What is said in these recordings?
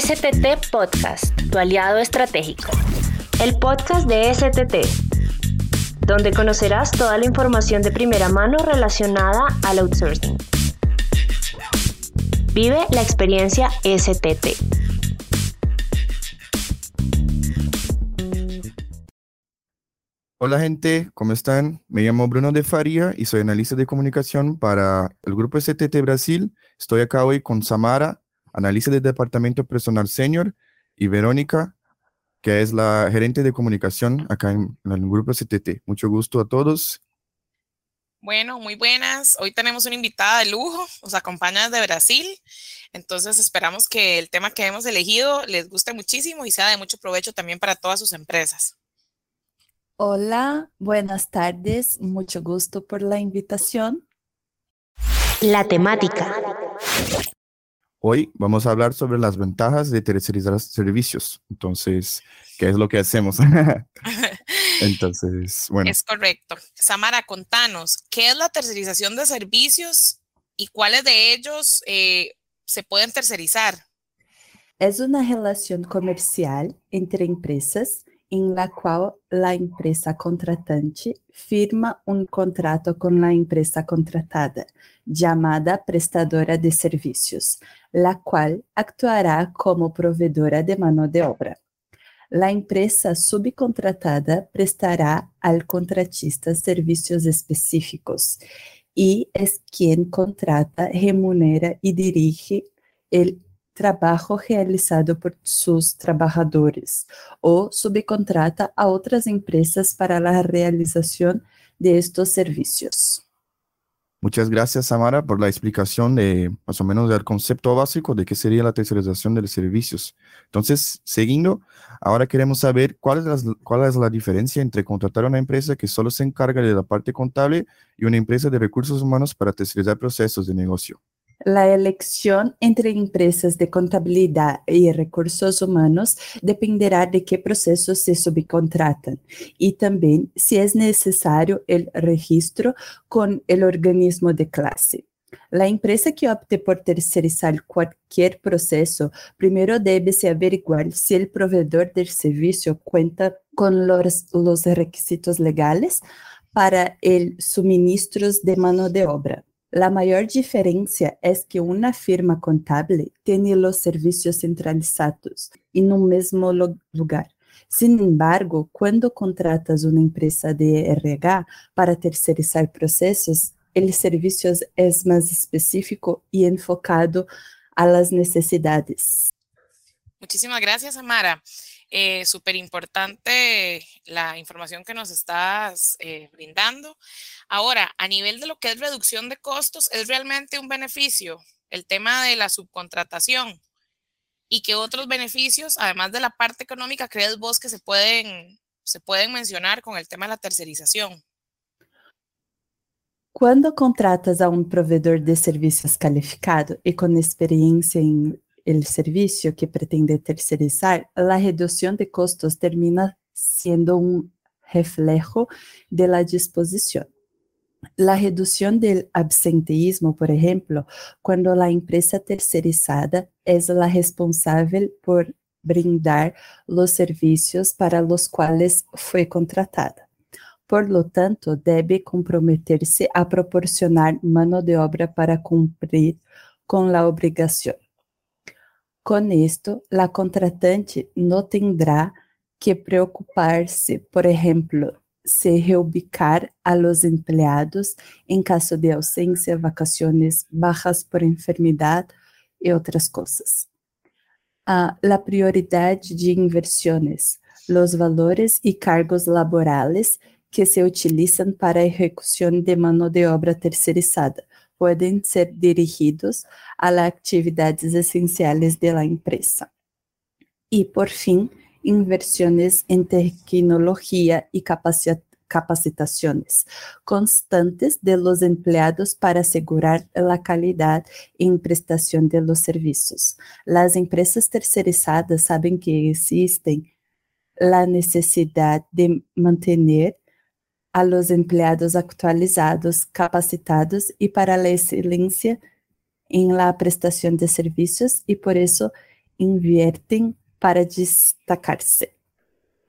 STT Podcast, tu aliado estratégico. El podcast de STT, donde conocerás toda la información de primera mano relacionada al outsourcing. Vive la experiencia STT. Hola gente, ¿cómo están? Me llamo Bruno de Faría y soy analista de comunicación para el grupo STT Brasil. Estoy acá hoy con Samara, analista del departamento personal senior, y Verónica, que es la gerente de comunicación acá en, el grupo STT. Mucho gusto a todos. Bueno, muy buenas. Hoy tenemos una invitada de lujo, nos acompaña desde Brasil. Entonces esperamos que el tema que hemos elegido les guste muchísimo y sea de mucho provecho también para todas sus empresas. Hola, buenas tardes, mucho gusto por la invitación. La temática. Hoy vamos a hablar sobre las ventajas de tercerizar servicios. Entonces, ¿qué es lo que hacemos? Entonces, bueno. Es correcto. Samara, contanos, ¿qué es la tercerización de servicios y cuáles de ellos eh, se pueden tercerizar? Es una relación comercial entre empresas em la qual a empresa contratante firma um contrato com a empresa contratada, chamada prestadora de serviços, la qual actuará como provedora de mão de obra. A empresa subcontratada prestará ao contratista serviços específicos e é quem contrata, remunera e dirige o trabajo realizado por sus trabajadores o subcontrata a otras empresas para la realización de estos servicios. Muchas gracias, Samara, por la explicación de más o menos del concepto básico de qué sería la tercerización de los servicios. Entonces, siguiendo, ahora queremos saber cuál es, cuál es la diferencia entre contratar a una empresa que solo se encarga de la parte contable y una empresa de recursos humanos para tercerizar procesos de negocio. La elección entre empresas de contabilidad y recursos humanos dependerá de qué procesos se subcontratan y también si es necesario el registro con el organismo de clase. La empresa que opte por tercerizar cualquier proceso primero debe averiguar si el proveedor del servicio cuenta con los, los requisitos legales para el suministros de mano de obra La maior diferença é que uma firma contábil tem os serviços centralizados e no mesmo lugar. Sin embargo, quando contratas uma empresa de RH para terceirizar processos, o serviço é mais específico e enfocado a las necessidades. Muchísimas gracias, Amara. Eh, Súper importante la información que nos estás eh, brindando. Ahora, a nivel de lo que es reducción de costos, ¿es realmente un beneficio el tema de la subcontratación? ¿Y qué otros beneficios, además de la parte económica, crees vos que se pueden, se pueden mencionar con el tema de la tercerización? Quando contratas a um provedor de serviços calificado e com experiência em el servicio que pretende tercerizar, la reducción de costos termina siendo un reflejo de la disposición. La reducción del absenteísmo, por ejemplo, cuando la empresa tercerizada es la responsable por brindar los servicios para los cuales fue contratada. Por lo tanto, debe comprometerse a proporcionar mano de obra para cumplir con la obligación. Con esto, la contratante no tendrá que preocuparse, por ejemplo, se reubicar a los empleados en caso de ausencia, vacaciones, bajas por enfermedad y otras cosas. Ah, la prioridad de inversiones, los valores y cargos laborales que se utilizan para ejecución de mano de obra tercerizada, podem ser dirigidos a atividades essenciais da empresa. E, por fim, inversões em tecnologia e capacitações constantes de los empleados para asegurar a qualidade em prestação de los serviços. As empresas terceirizadas sabem que existem a necessidade de manter a los empleados actualizados, capacitados y para la excelencia en la prestación de servicios y por eso invierten para destacarse.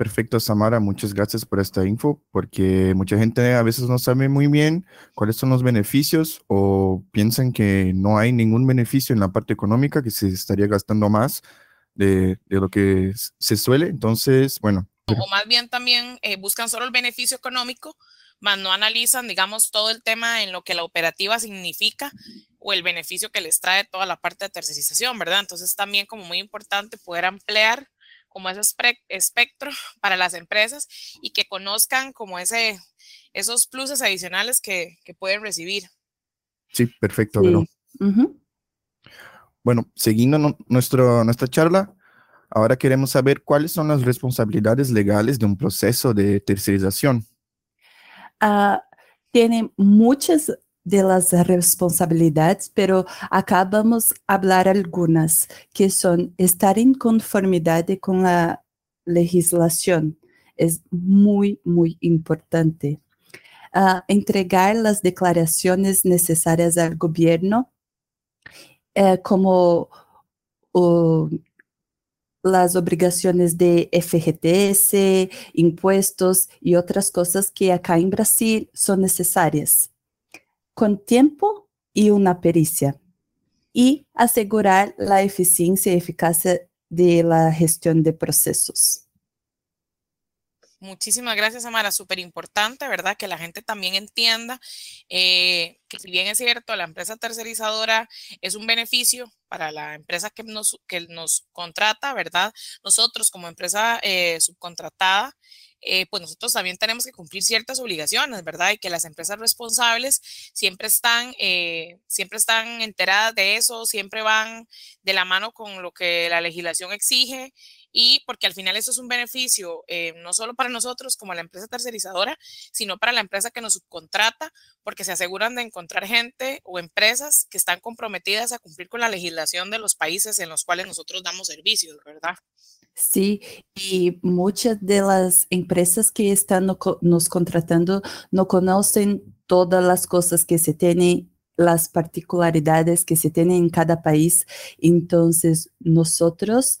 Perfecto, Samara, muchas gracias por esta info, porque mucha gente a veces no sabe muy bien cuáles son los beneficios o piensan que no hay ningún beneficio en la parte económica, que se estaría gastando más de, lo que se suele. Entonces, bueno. O más bien también eh, buscan solo el beneficio económico, más no analizan, digamos, todo el tema en lo que la operativa significa o el beneficio que les trae toda la parte de tercerización, ¿verdad? Entonces también como muy importante poder ampliar como ese espectro para las empresas y que conozcan como ese, esos pluses adicionales que, que pueden recibir. Sí, perfecto. Bueno, siguiendo nuestro, nuestra charla, ahora queremos saber cuáles son las responsabilidades legales de un proceso de tercerización. Uh, tiene muchas de las responsabilidades, pero acabamos hablar algunas, que son estar en conformidade con la legislación. Es muy, muy importante. Uh, entregar las declaraciones necesarias al gobierno, eh, como uh, las obrigaciones de FGTS, impuestos y otras cosas que acá en Brasil son necesarias con tiempo y una pericia y asegurar la eficiencia y eficacia de la gestión de procesos. Muchísimas gracias, Amara. Súper importante, ¿verdad? Que la gente también entienda eh, que si bien es cierto, la empresa tercerizadora es un beneficio para la empresa que nos, que nos contrata, ¿verdad? Nosotros como empresa eh, subcontratada, eh, pues nosotros también tenemos que cumplir ciertas obligaciones, ¿verdad? Y que las empresas responsables siempre están, eh, siempre están enteradas de eso, siempre van de la mano con lo que la legislación exige y porque al final eso es un beneficio eh, no solo para nosotros como la empresa tercerizadora, sino para la empresa que nos subcontrata, porque se aseguran de encontrar gente o empresas que están comprometidas a cumplir con la legislación de los países en los cuales nosotros damos servicios, ¿verdad? Sí, y muchas de las empresas que están nos contratando no conocen todas las cosas que se tienen, las particularidades que se tienen en cada país. Entonces, nosotros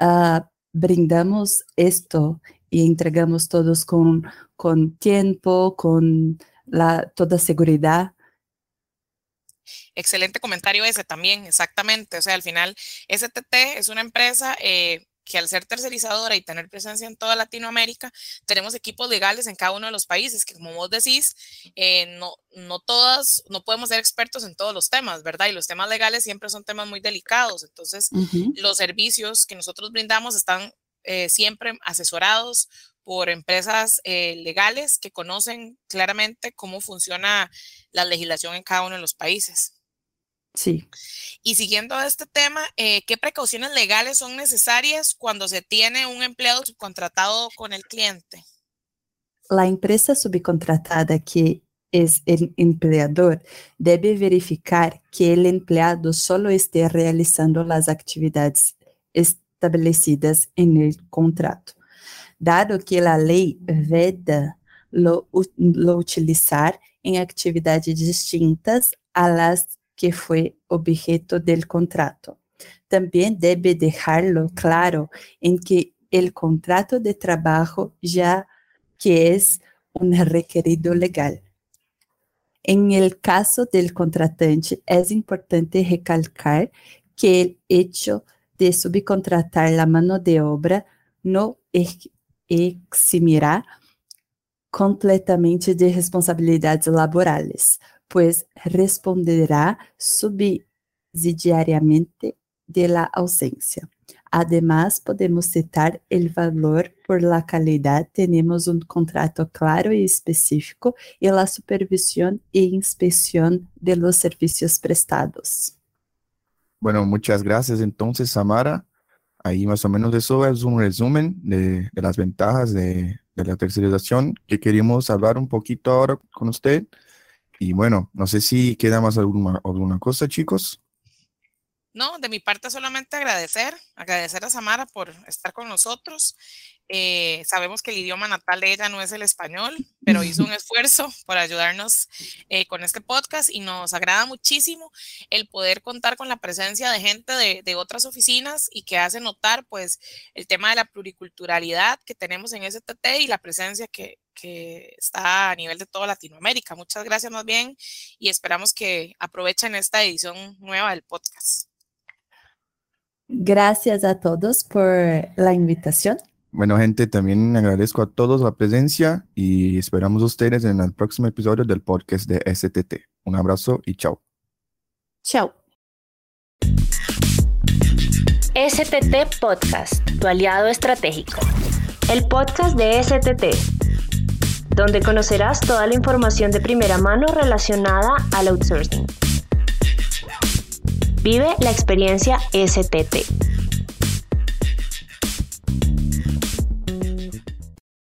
uh, brindamos esto y entregamos todos con, con tiempo, con la, toda seguridad. Excelente comentario ese también, exactamente. O sea, al final, STT es una empresa eh, que al ser tercerizadora y tener presencia en toda Latinoamérica, tenemos equipos legales en cada uno de los países, que como vos decís, eh, no, no todas, no podemos ser expertos en todos los temas, ¿verdad? Y los temas legales siempre son temas muy delicados, entonces los servicios que nosotros brindamos están eh, siempre asesorados por empresas eh, legales que conocen claramente cómo funciona la legislación en cada uno de los países. Sí. Y siguiendo este tema, eh, ¿qué precauciones legales son necesarias cuando se tiene un empleado subcontratado con el cliente? La empresa subcontratada que es el empleador debe verificar que el empleado solo esté realizando las actividades establecidas en el contrato, dado que la ley veda lo, lo utilizar en actividades distintas a las que fue objeto del contrato. También debe dejarlo claro en que el contrato de trabajo ya que es un requerido legal. En el caso del contratante, es importante recalcar que el hecho de subcontratar la mano de obra no eximirá completamente de responsabilidades laborales, pues responderá subsidiariamente de la ausencia. Además, podemos citar el valor por la calidad. Tenemos un contrato claro y específico y la supervisión e inspección de los servicios prestados. Bueno, muchas gracias entonces, Samara. Ahí más o menos eso es un resumen de, las ventajas de, de la tercerización que queríamos hablar un poquito ahora con usted. Y bueno, no sé si queda más alguna, alguna cosa, chicos. No, de mi parte solamente agradecer, agradecer a Samara por estar con nosotros. Eh, sabemos que el idioma natal de ella no es el español, pero hizo un esfuerzo por ayudarnos eh, con este podcast y nos agrada muchísimo el poder contar con la presencia de gente de, de, otras oficinas y que hace notar pues el tema de la pluriculturalidad que tenemos en STT y la presencia que, que está a nivel de toda Latinoamérica. Muchas gracias más bien y esperamos que aprovechen esta edición nueva del podcast. Gracias a todos por la invitación. Bueno, gente, también agradezco a todos la presencia y esperamos a ustedes en el próximo episodio del podcast de STT. Un abrazo y chao. Chao. STT Podcast, tu aliado estratégico. El podcast de STT, donde conocerás toda la información de primera mano relacionada al outsourcing. Vive la experiencia STT.